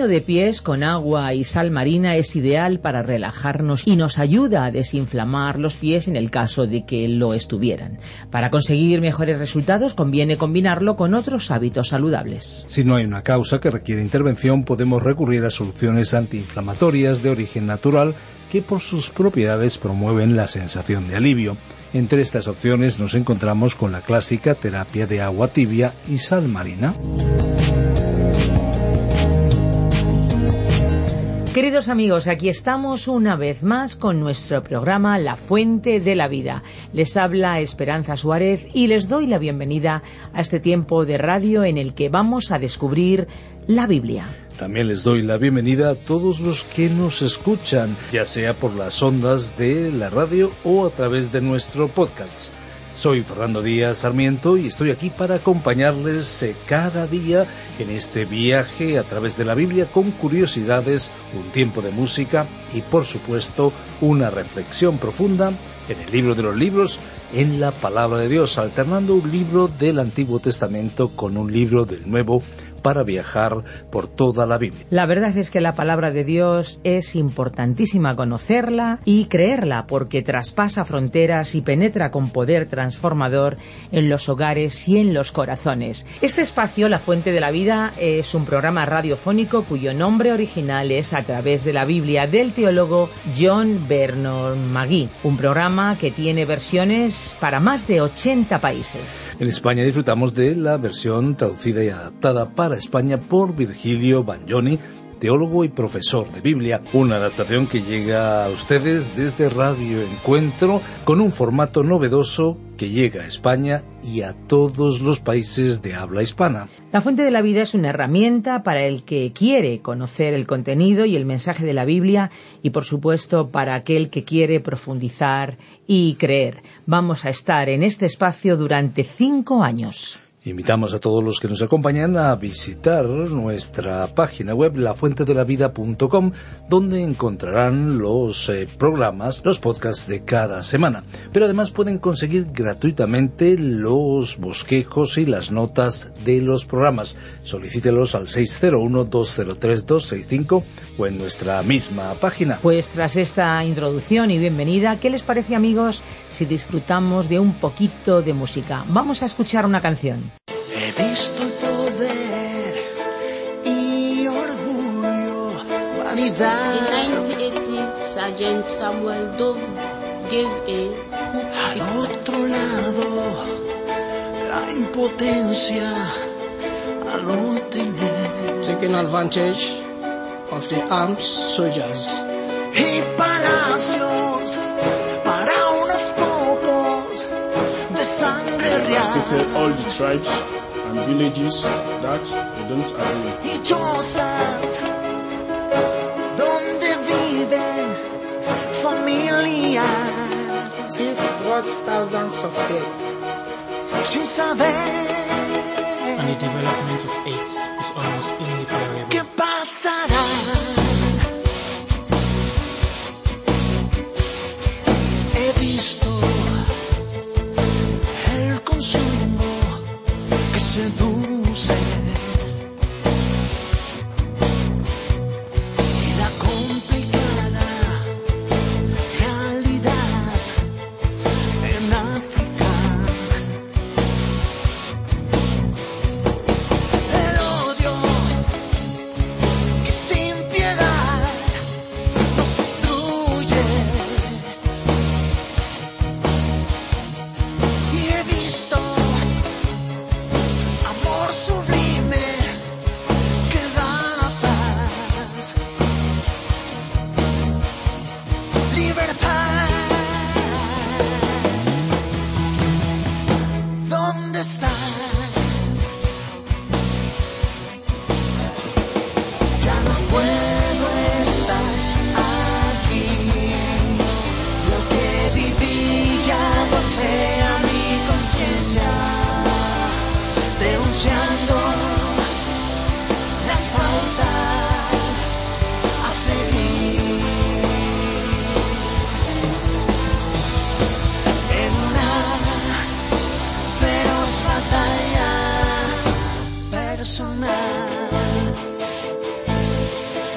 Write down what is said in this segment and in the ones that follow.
Baño de pies con agua y sal marina es ideal para relajarnos y nos ayuda a desinflamar los pies en el caso de que lo estuvieran. Para conseguir mejores resultados conviene combinarlo con otros hábitos saludables. Si no hay una causa que requiere intervención, podemos recurrir a soluciones antiinflamatorias de origen natural que por sus propiedades promueven la sensación de alivio. Entre estas opciones nos encontramos con la clásica terapia de agua tibia y sal marina. Queridos amigos, aquí estamos una vez más con nuestro programa La Fuente de la Vida. Les habla Esperanza Suárez y les doy la bienvenida a este tiempo de radio en el que vamos a descubrir la Biblia. También les doy la bienvenida a todos los que nos escuchan, ya sea por las ondas de la radio o a través de nuestro podcast. Soy Fernando Díaz Sarmiento y estoy aquí para acompañarles eh, cada día en este viaje a través de la Biblia con curiosidades, un tiempo de música y por supuesto una reflexión profunda en el libro de los libros, en la palabra de Dios, alternando un libro del Antiguo Testamento con un libro del Nuevo para viajar por toda la Biblia. La verdad es que la palabra de Dios es importantísima conocerla y creerla porque traspasa fronteras y penetra con poder transformador en los hogares y en los corazones. Este espacio, La Fuente de la Vida, es un programa radiofónico cuyo nombre original es A través de la Biblia del teólogo John Vernon Magui, un programa que tiene versiones para más de 80 países. En España disfrutamos de la versión traducida y adaptada para España por Virgilio Bagnoni, teólogo y profesor de Biblia, una adaptación que llega a ustedes desde Radio Encuentro con un formato novedoso que llega a España y a todos los países de habla hispana. La Fuente de la Vida es una herramienta para el que quiere conocer el contenido y el mensaje de la Biblia y por supuesto para aquel que quiere profundizar y creer. Vamos a estar en este espacio durante cinco años. Invitamos a todos los que nos acompañan a visitar nuestra página web lafuentedelavida.com donde encontrarán los eh, programas, los podcasts de cada semana. Pero además pueden conseguir gratuitamente los bosquejos y las notas de los programas. Solicítelos al 601-203-265 o en nuestra misma página. Pues tras esta introducción y bienvenida, ¿qué les parece amigos si disfrutamos de un poquito de música? Vamos a escuchar una canción. In 1980, Sergeant Samuel Dove gave a coup Al otro lado, la impotencia a no tener. taking advantage of the armed soldiers. Y palacios para unos pocos de sangre real. stated all the tribes and villages that they don't agree living for millions. She's supports thousands of dead. She surveyed. And the development of AIDS is almost inevitable. ¿Qué pasará?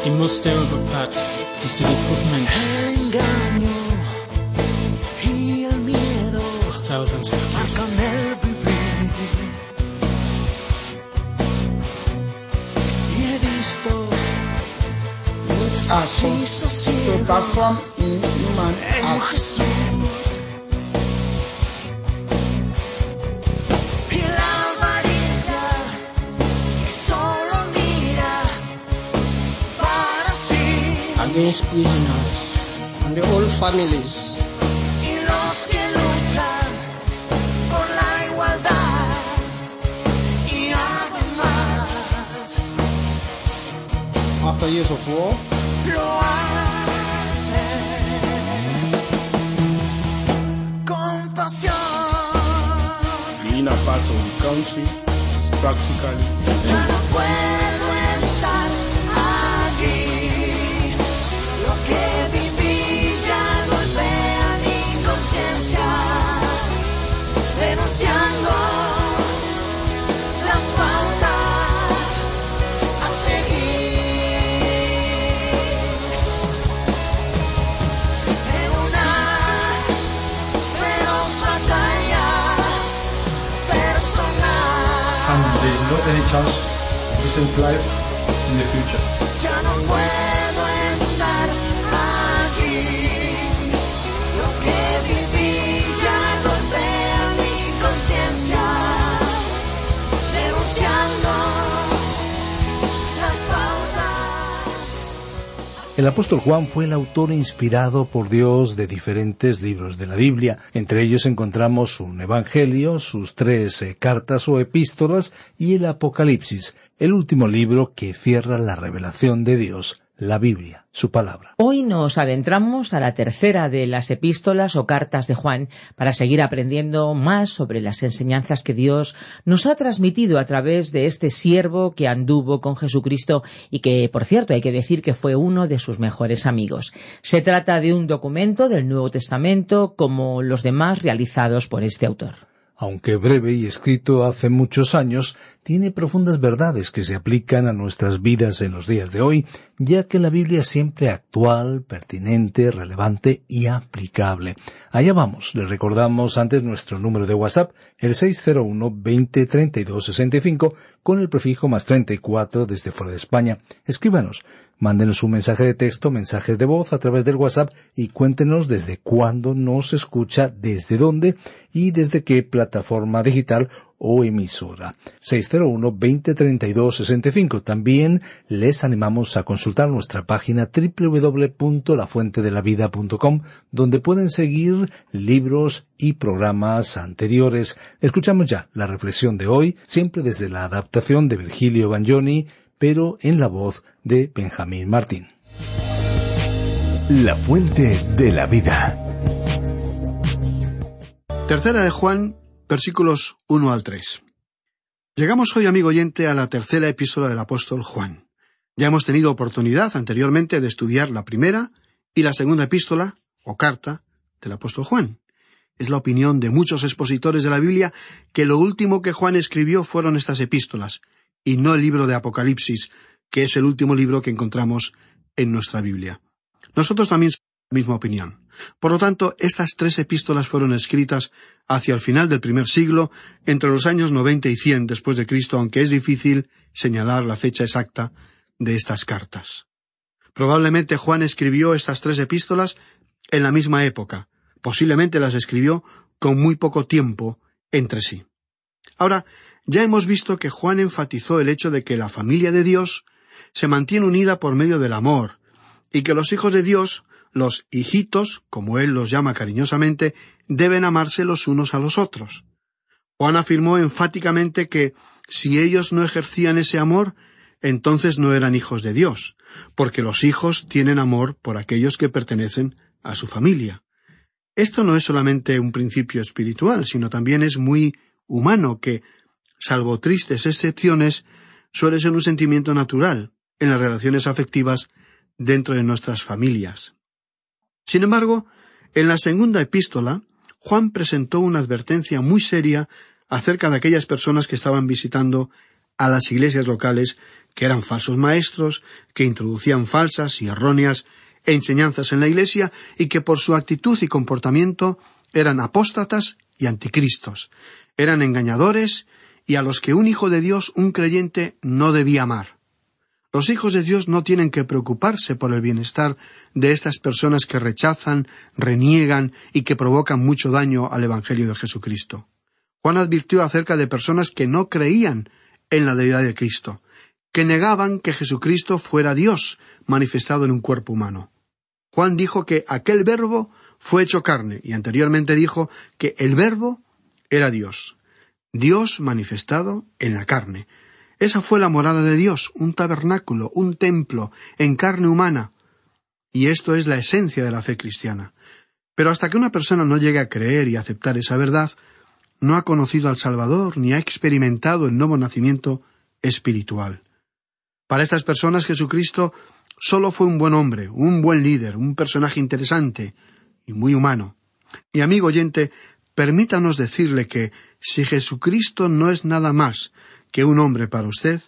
Die muste overpad is de recruitment. Engaño y el miedo. so, Así se back from in human acts. against prisoners and the own families. After years of war, the inner part of the country is practically any chance of decent life in the future. El apóstol Juan fue el autor inspirado por Dios de diferentes libros de la Biblia. Entre ellos encontramos un Evangelio, sus tres eh, cartas o epístolas y el Apocalipsis, el último libro que cierra la revelación de Dios, la Biblia, su palabra. Hoy nos adentramos a la tercera de las epístolas o cartas de Juan para seguir aprendiendo más sobre las enseñanzas que Dios nos ha transmitido a través de este siervo que anduvo con Jesucristo y que, por cierto, hay que decir que fue uno de sus mejores amigos. Se trata de un documento del Nuevo Testamento como los demás realizados por este autor. Aunque breve y escrito hace muchos años, tiene profundas verdades que se aplican a nuestras vidas en los días de hoy, ya que la Biblia es siempre actual, pertinente, relevante y aplicable. Allá vamos, les recordamos antes nuestro número de WhatsApp, el 601-2032-65, con el prefijo más 34 desde fuera de España. Escríbanos, mándenos un mensaje de texto, mensajes de voz a través del WhatsApp y cuéntenos desde cuándo nos escucha, desde dónde y desde qué plataforma digital o emisora. 601-2032-65. También les animamos a consultar nuestra página www.lafuentedelavida.com donde pueden seguir libros y programas anteriores. Escuchamos ya la reflexión de hoy, siempre desde la adaptación de Virgilio Bagnoni, pero en la voz de Benjamín Martín. La fuente de la vida. Tercera de Juan, versículos 1 al 3. Llegamos hoy, amigo oyente, a la tercera epístola del apóstol Juan. Ya hemos tenido oportunidad anteriormente de estudiar la primera y la segunda epístola, o carta, del apóstol Juan. Es la opinión de muchos expositores de la Biblia que lo último que Juan escribió fueron estas epístolas, y no el libro de Apocalipsis, que es el último libro que encontramos en nuestra Biblia. Nosotros también somos de la misma opinión. Por lo tanto, estas tres epístolas fueron escritas hacia el final del primer siglo, entre los años noventa y cien después de Cristo, aunque es difícil señalar la fecha exacta de estas cartas. Probablemente Juan escribió estas tres epístolas en la misma época. Posiblemente las escribió con muy poco tiempo entre sí. Ahora, ya hemos visto que Juan enfatizó el hecho de que la familia de Dios se mantiene unida por medio del amor, y que los hijos de Dios, los hijitos, como él los llama cariñosamente, deben amarse los unos a los otros. Juan afirmó enfáticamente que si ellos no ejercían ese amor, entonces no eran hijos de Dios, porque los hijos tienen amor por aquellos que pertenecen a su familia. Esto no es solamente un principio espiritual, sino también es muy humano que, salvo tristes excepciones, suele ser un sentimiento natural en las relaciones afectivas dentro de nuestras familias. Sin embargo, en la segunda epístola, Juan presentó una advertencia muy seria acerca de aquellas personas que estaban visitando a las iglesias locales que eran falsos maestros, que introducían falsas y erróneas enseñanzas en la iglesia y que por su actitud y comportamiento eran apóstatas y anticristos, eran engañadores y a los que un hijo de Dios, un creyente, no debía amar. Los hijos de Dios no tienen que preocuparse por el bienestar de estas personas que rechazan, reniegan y que provocan mucho daño al Evangelio de Jesucristo. Juan advirtió acerca de personas que no creían en la deidad de Cristo, que negaban que Jesucristo fuera Dios manifestado en un cuerpo humano. Juan dijo que aquel verbo fue hecho carne y anteriormente dijo que el verbo era Dios. Dios manifestado en la carne. Esa fue la morada de Dios, un tabernáculo, un templo, en carne humana. Y esto es la esencia de la fe cristiana. Pero hasta que una persona no llegue a creer y aceptar esa verdad, no ha conocido al Salvador ni ha experimentado el nuevo nacimiento espiritual. Para estas personas Jesucristo solo fue un buen hombre, un buen líder, un personaje interesante y muy humano. Y amigo oyente, permítanos decirle que si Jesucristo no es nada más que un hombre para usted,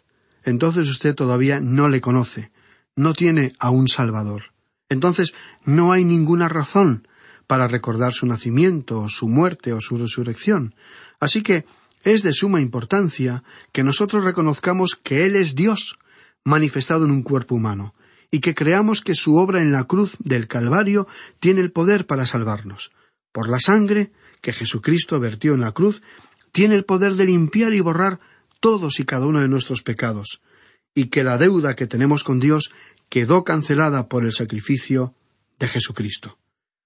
entonces usted todavía no le conoce, no tiene a un Salvador. Entonces no hay ninguna razón para recordar su nacimiento, su muerte o su resurrección. Así que es de suma importancia que nosotros reconozcamos que Él es Dios, manifestado en un cuerpo humano, y que creamos que su obra en la cruz del Calvario tiene el poder para salvarnos. Por la sangre que Jesucristo vertió en la cruz, tiene el poder de limpiar y borrar todos y cada uno de nuestros pecados, y que la deuda que tenemos con Dios quedó cancelada por el sacrificio de Jesucristo.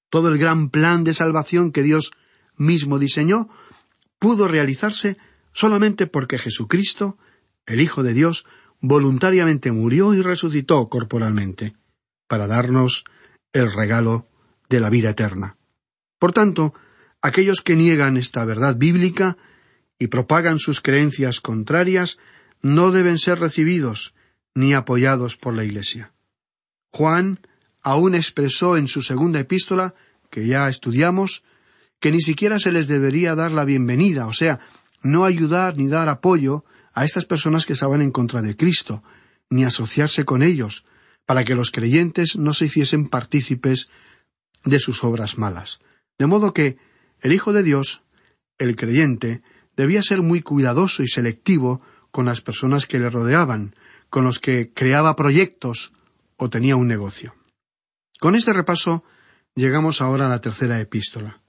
Todo el gran plan de salvación que Dios mismo diseñó pudo realizarse solamente porque Jesucristo, el Hijo de Dios, voluntariamente murió y resucitó corporalmente, para darnos el regalo de la vida eterna. Por tanto, aquellos que niegan esta verdad bíblica y propagan sus creencias contrarias no deben ser recibidos ni apoyados por la Iglesia. Juan aún expresó en su segunda epístola, que ya estudiamos, que ni siquiera se les debería dar la bienvenida, o sea, no ayudar ni dar apoyo a estas personas que estaban en contra de Cristo, ni asociarse con ellos, para que los creyentes no se hiciesen partícipes de sus obras malas. De modo que el Hijo de Dios, el creyente, debía ser muy cuidadoso y selectivo con las personas que le rodeaban, con los que creaba proyectos o tenía un negocio. Con este repaso llegamos ahora a la tercera epístola.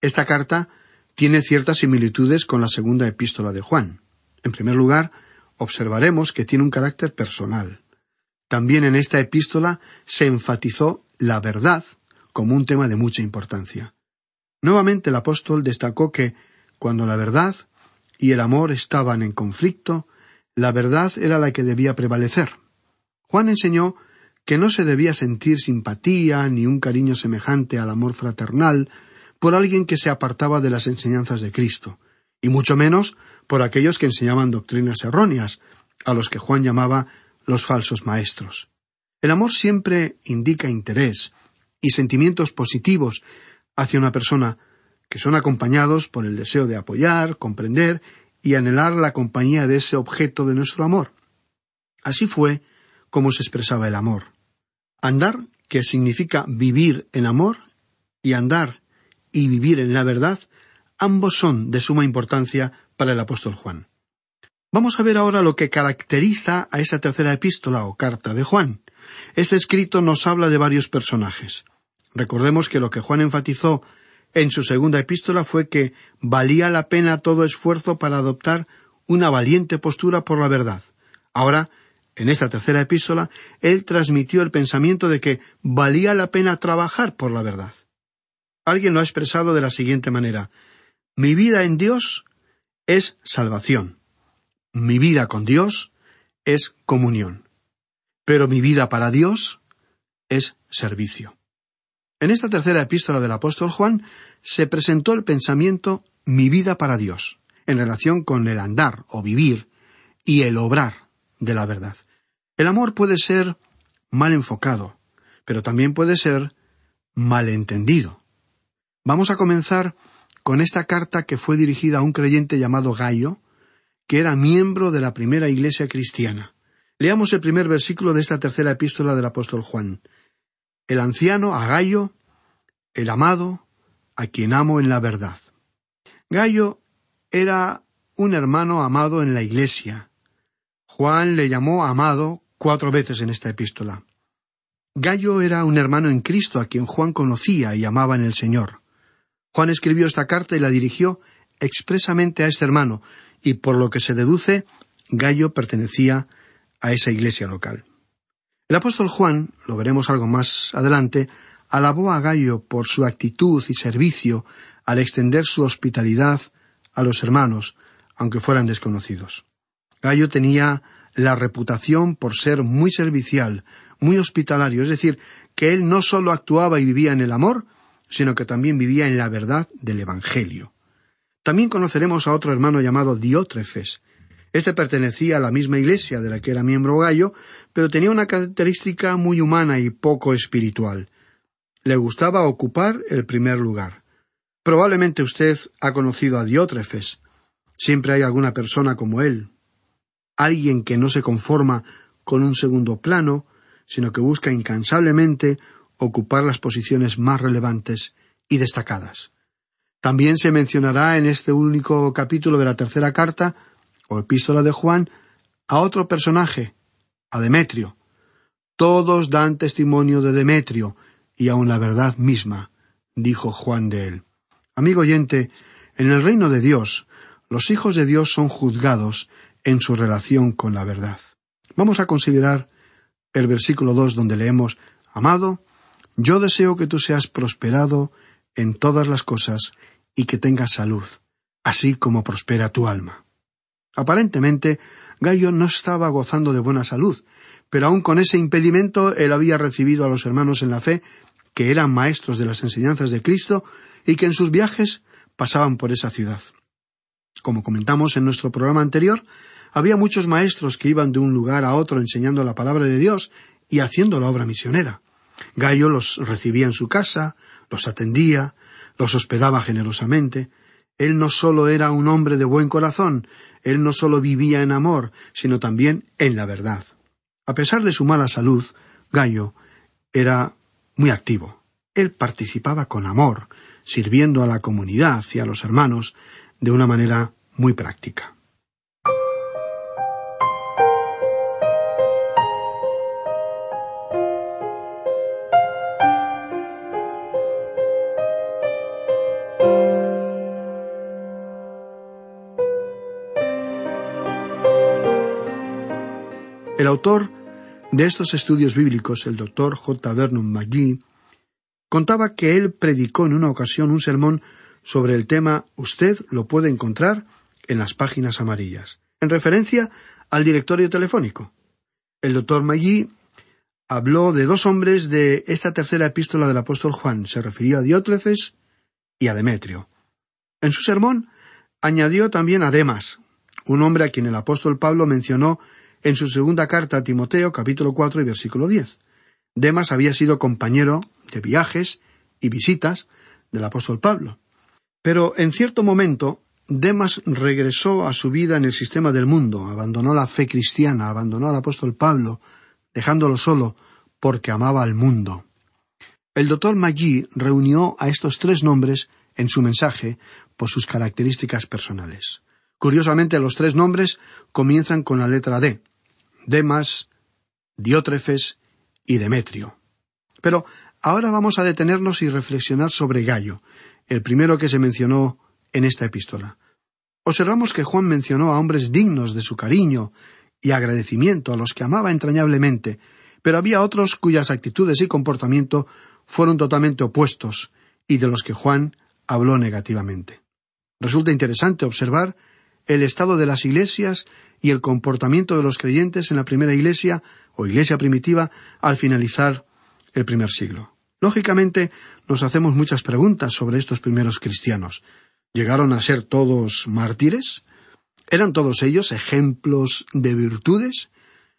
Esta carta tiene ciertas similitudes con la segunda epístola de Juan. En primer lugar, observaremos que tiene un carácter personal. También en esta epístola se enfatizó la verdad como un tema de mucha importancia. Nuevamente el apóstol destacó que cuando la verdad y el amor estaban en conflicto, la verdad era la que debía prevalecer. Juan enseñó que no se debía sentir simpatía ni un cariño semejante al amor fraternal por alguien que se apartaba de las enseñanzas de Cristo, y mucho menos por aquellos que enseñaban doctrinas erróneas, a los que Juan llamaba los falsos maestros. El amor siempre indica interés y sentimientos positivos hacia una persona que son acompañados por el deseo de apoyar, comprender y anhelar la compañía de ese objeto de nuestro amor. Así fue como se expresaba el amor. Andar, que significa vivir en amor, y andar y vivir en la verdad, ambos son de suma importancia para el apóstol Juan. Vamos a ver ahora lo que caracteriza a esa tercera epístola o carta de Juan. Este escrito nos habla de varios personajes. Recordemos que lo que Juan enfatizó en su segunda epístola fue que valía la pena todo esfuerzo para adoptar una valiente postura por la verdad. Ahora, en esta tercera epístola, él transmitió el pensamiento de que valía la pena trabajar por la verdad. Alguien lo ha expresado de la siguiente manera Mi vida en Dios es salvación. Mi vida con Dios es comunión. Pero mi vida para Dios es servicio. En esta tercera epístola del apóstol Juan se presentó el pensamiento mi vida para Dios, en relación con el andar o vivir y el obrar de la verdad. El amor puede ser mal enfocado, pero también puede ser mal entendido. Vamos a comenzar con esta carta que fue dirigida a un creyente llamado Gallo, que era miembro de la primera iglesia cristiana. Leamos el primer versículo de esta tercera epístola del apóstol Juan. El anciano a Gallo, el amado, a quien amo en la verdad. Gallo era un hermano amado en la iglesia. Juan le llamó amado cuatro veces en esta epístola. Gallo era un hermano en Cristo a quien Juan conocía y amaba en el Señor. Juan escribió esta carta y la dirigió expresamente a este hermano, y por lo que se deduce, Gallo pertenecía a esa iglesia local. El apóstol Juan, lo veremos algo más adelante, alabó a Gallo por su actitud y servicio al extender su hospitalidad a los hermanos, aunque fueran desconocidos. Gallo tenía la reputación por ser muy servicial, muy hospitalario, es decir, que él no sólo actuaba y vivía en el amor, sino que también vivía en la verdad del Evangelio. También conoceremos a otro hermano llamado Diótrefes. Este pertenecía a la misma iglesia de la que era miembro Gallo, pero tenía una característica muy humana y poco espiritual. Le gustaba ocupar el primer lugar. Probablemente usted ha conocido a Diótrefes. Siempre hay alguna persona como él. Alguien que no se conforma con un segundo plano, sino que busca incansablemente ocupar las posiciones más relevantes y destacadas. También se mencionará en este único capítulo de la tercera carta, o epístola de Juan, a otro personaje, a Demetrio. Todos dan testimonio de Demetrio, y aun la verdad misma, dijo Juan de él. Amigo oyente, en el reino de Dios, los hijos de Dios son juzgados en su relación con la verdad. Vamos a considerar el versículo dos donde leemos Amado, yo deseo que tú seas prosperado en todas las cosas y que tengas salud, así como prospera tu alma. Aparentemente, Gallo no estaba gozando de buena salud, pero aun con ese impedimento él había recibido a los hermanos en la fe, que eran maestros de las enseñanzas de Cristo y que en sus viajes pasaban por esa ciudad. Como comentamos en nuestro programa anterior, había muchos maestros que iban de un lugar a otro enseñando la palabra de Dios y haciendo la obra misionera. Gallo los recibía en su casa, los atendía, los hospedaba generosamente. Él no sólo era un hombre de buen corazón, él no sólo vivía en amor, sino también en la verdad. A pesar de su mala salud, Gallo era muy activo. Él participaba con amor, sirviendo a la comunidad y a los hermanos de una manera muy práctica. El autor de estos estudios bíblicos, el doctor J. Vernon McGee, contaba que él predicó en una ocasión un sermón sobre el tema Usted lo puede encontrar en las páginas amarillas, en referencia al directorio telefónico. El doctor McGee habló de dos hombres de esta tercera epístola del apóstol Juan. Se refirió a Diótrefes y a Demetrio. En su sermón añadió también a Demas, un hombre a quien el apóstol Pablo mencionó en su segunda carta a Timoteo capítulo cuatro y versículo diez. Demas había sido compañero de viajes y visitas del apóstol Pablo. Pero en cierto momento Demas regresó a su vida en el sistema del mundo, abandonó la fe cristiana, abandonó al apóstol Pablo, dejándolo solo porque amaba al mundo. El doctor Maggi reunió a estos tres nombres en su mensaje por sus características personales. Curiosamente, los tres nombres comienzan con la letra D. Demas, Diótrefes y Demetrio. Pero ahora vamos a detenernos y reflexionar sobre Gallo, el primero que se mencionó en esta epístola. Observamos que Juan mencionó a hombres dignos de su cariño y agradecimiento a los que amaba entrañablemente, pero había otros cuyas actitudes y comportamiento fueron totalmente opuestos y de los que Juan habló negativamente. Resulta interesante observar el estado de las iglesias y el comportamiento de los creyentes en la primera iglesia o iglesia primitiva al finalizar el primer siglo. Lógicamente, nos hacemos muchas preguntas sobre estos primeros cristianos. ¿Llegaron a ser todos mártires? ¿Eran todos ellos ejemplos de virtudes?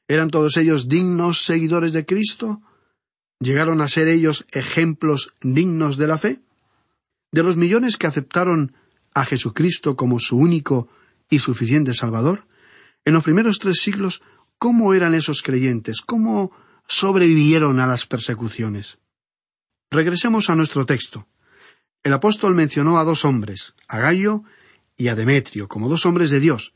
¿Eran todos ellos dignos seguidores de Cristo? ¿Llegaron a ser ellos ejemplos dignos de la fe? De los millones que aceptaron a Jesucristo como su único y suficiente Salvador? En los primeros tres siglos, ¿cómo eran esos creyentes? ¿Cómo sobrevivieron a las persecuciones? Regresemos a nuestro texto. El apóstol mencionó a dos hombres, a Gallo y a Demetrio, como dos hombres de Dios,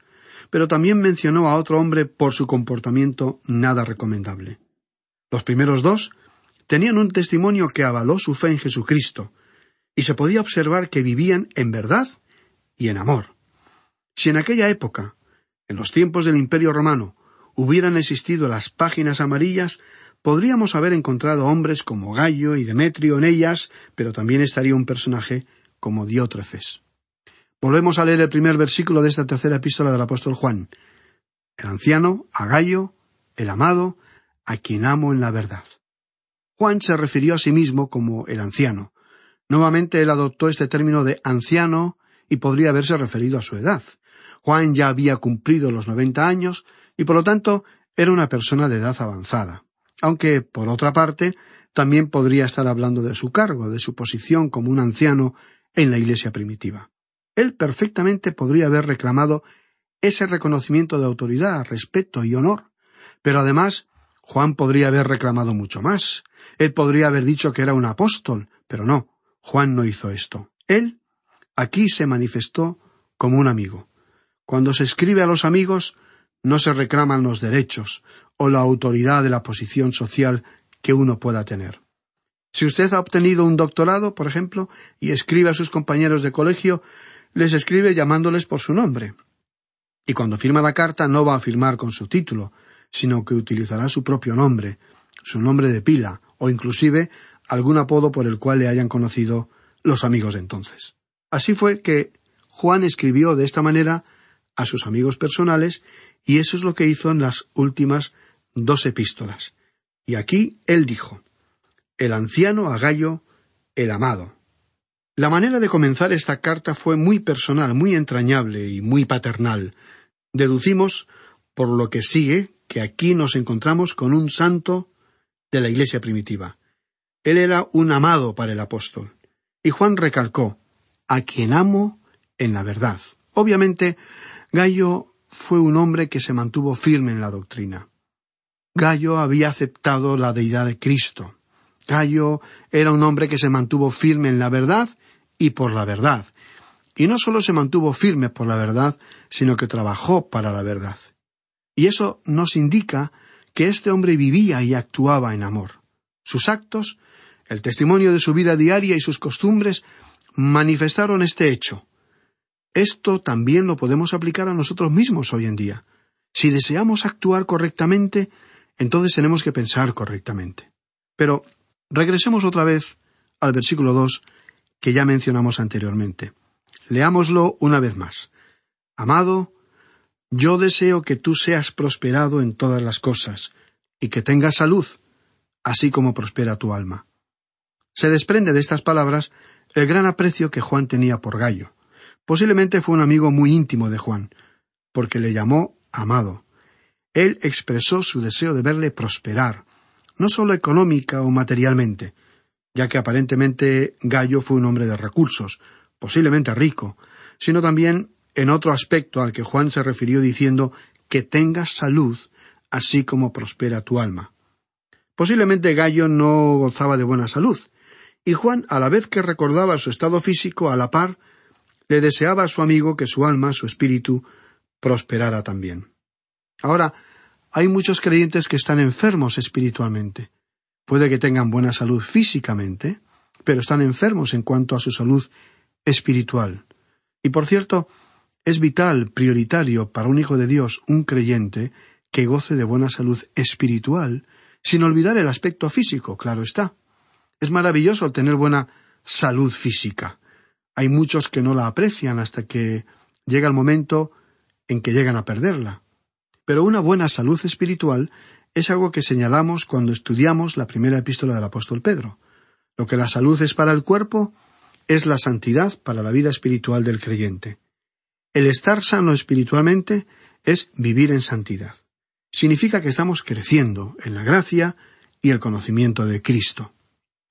pero también mencionó a otro hombre por su comportamiento nada recomendable. Los primeros dos tenían un testimonio que avaló su fe en Jesucristo, y se podía observar que vivían en verdad y en amor. Si en aquella época, en los tiempos del Imperio romano, hubieran existido las páginas amarillas, podríamos haber encontrado hombres como Gallo y Demetrio en ellas, pero también estaría un personaje como Diótrefes. Volvemos a leer el primer versículo de esta tercera epístola del apóstol Juan. El anciano, a Gallo, el amado, a quien amo en la verdad. Juan se refirió a sí mismo como el anciano. Nuevamente él adoptó este término de anciano y podría haberse referido a su edad. Juan ya había cumplido los noventa años y por lo tanto era una persona de edad avanzada. Aunque, por otra parte, también podría estar hablando de su cargo, de su posición como un anciano en la iglesia primitiva. Él perfectamente podría haber reclamado ese reconocimiento de autoridad, respeto y honor. Pero además, Juan podría haber reclamado mucho más. Él podría haber dicho que era un apóstol, pero no, Juan no hizo esto. Él aquí se manifestó como un amigo. Cuando se escribe a los amigos, no se reclaman los derechos o la autoridad de la posición social que uno pueda tener. Si usted ha obtenido un doctorado, por ejemplo, y escribe a sus compañeros de colegio, les escribe llamándoles por su nombre. Y cuando firma la carta no va a firmar con su título, sino que utilizará su propio nombre, su nombre de pila, o inclusive algún apodo por el cual le hayan conocido los amigos de entonces. Así fue que Juan escribió de esta manera a sus amigos personales, y eso es lo que hizo en las últimas dos epístolas. Y aquí él dijo El anciano a Gallo, el amado, la manera de comenzar esta carta fue muy personal, muy entrañable y muy paternal. Deducimos, por lo que sigue, que aquí nos encontramos con un santo de la Iglesia primitiva. Él era un amado para el apóstol. Y Juan recalcó, a quien amo en la verdad. Obviamente, Gallo fue un hombre que se mantuvo firme en la doctrina. Gallo había aceptado la deidad de Cristo. Gallo era un hombre que se mantuvo firme en la verdad y por la verdad. Y no solo se mantuvo firme por la verdad, sino que trabajó para la verdad. Y eso nos indica que este hombre vivía y actuaba en amor. Sus actos, el testimonio de su vida diaria y sus costumbres manifestaron este hecho. Esto también lo podemos aplicar a nosotros mismos hoy en día. Si deseamos actuar correctamente, entonces tenemos que pensar correctamente. Pero regresemos otra vez al versículo dos que ya mencionamos anteriormente. Leámoslo una vez más. Amado, yo deseo que tú seas prosperado en todas las cosas, y que tengas salud, así como prospera tu alma. Se desprende de estas palabras el gran aprecio que Juan tenía por Gallo. Posiblemente fue un amigo muy íntimo de Juan, porque le llamó amado. Él expresó su deseo de verle prosperar, no solo económica o materialmente, ya que aparentemente Gallo fue un hombre de recursos, posiblemente rico, sino también en otro aspecto al que Juan se refirió diciendo que tengas salud, así como prospera tu alma. Posiblemente Gallo no gozaba de buena salud, y Juan, a la vez que recordaba su estado físico, a la par, le deseaba a su amigo que su alma, su espíritu, prosperara también. Ahora, hay muchos creyentes que están enfermos espiritualmente. Puede que tengan buena salud físicamente, pero están enfermos en cuanto a su salud espiritual. Y por cierto, es vital, prioritario para un hijo de Dios, un creyente, que goce de buena salud espiritual, sin olvidar el aspecto físico, claro está. Es maravilloso tener buena salud física. Hay muchos que no la aprecian hasta que llega el momento en que llegan a perderla. Pero una buena salud espiritual es algo que señalamos cuando estudiamos la primera epístola del apóstol Pedro. Lo que la salud es para el cuerpo, es la santidad para la vida espiritual del creyente. El estar sano espiritualmente es vivir en santidad. Significa que estamos creciendo en la gracia y el conocimiento de Cristo.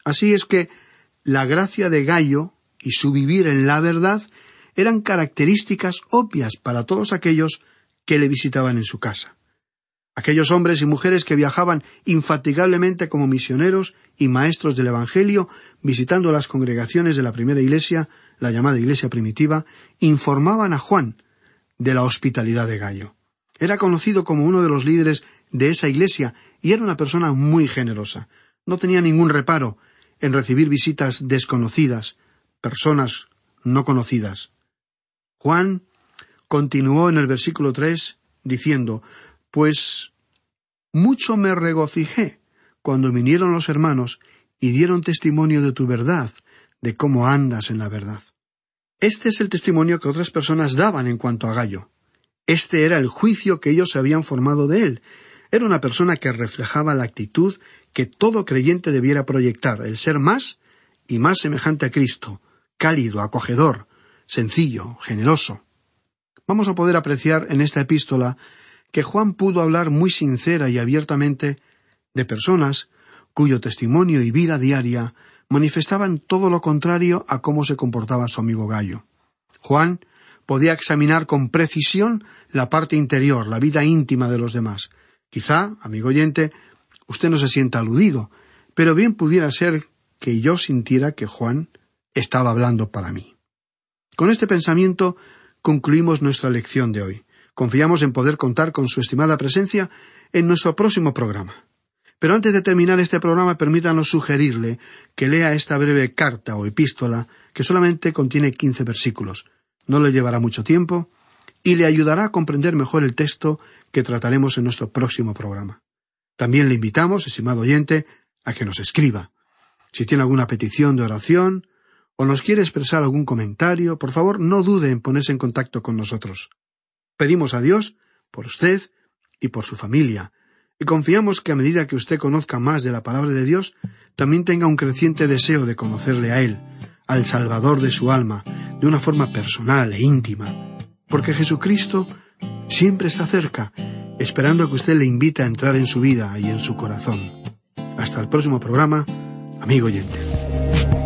Así es que la gracia de Gallo y su vivir en la verdad eran características obvias para todos aquellos que le visitaban en su casa. Aquellos hombres y mujeres que viajaban infatigablemente como misioneros y maestros del Evangelio, visitando las congregaciones de la primera iglesia, la llamada iglesia primitiva, informaban a Juan de la hospitalidad de Gallo. Era conocido como uno de los líderes de esa iglesia y era una persona muy generosa. No tenía ningún reparo en recibir visitas desconocidas, personas no conocidas. Juan continuó en el versículo tres diciendo Pues mucho me regocijé cuando vinieron los hermanos y dieron testimonio de tu verdad, de cómo andas en la verdad. Este es el testimonio que otras personas daban en cuanto a Gallo. Este era el juicio que ellos habían formado de él. Era una persona que reflejaba la actitud que todo creyente debiera proyectar, el ser más y más semejante a Cristo, cálido, acogedor, sencillo, generoso. Vamos a poder apreciar en esta epístola que Juan pudo hablar muy sincera y abiertamente de personas cuyo testimonio y vida diaria manifestaban todo lo contrario a cómo se comportaba su amigo Gallo. Juan podía examinar con precisión la parte interior, la vida íntima de los demás. Quizá, amigo oyente, usted no se sienta aludido, pero bien pudiera ser que yo sintiera que Juan estaba hablando para mí. Con este pensamiento concluimos nuestra lección de hoy. Confiamos en poder contar con su estimada presencia en nuestro próximo programa. Pero antes de terminar este programa, permítanos sugerirle que lea esta breve carta o epístola que solamente contiene quince versículos. No le llevará mucho tiempo y le ayudará a comprender mejor el texto que trataremos en nuestro próximo programa. También le invitamos, estimado oyente, a que nos escriba. Si tiene alguna petición de oración o nos quiere expresar algún comentario, por favor no dude en ponerse en contacto con nosotros. Pedimos a Dios por usted y por su familia, y confiamos que a medida que usted conozca más de la palabra de Dios, también tenga un creciente deseo de conocerle a Él, al Salvador de su alma, de una forma personal e íntima, porque Jesucristo siempre está cerca, esperando que usted le invite a entrar en su vida y en su corazón. Hasta el próximo programa, amigo oyente.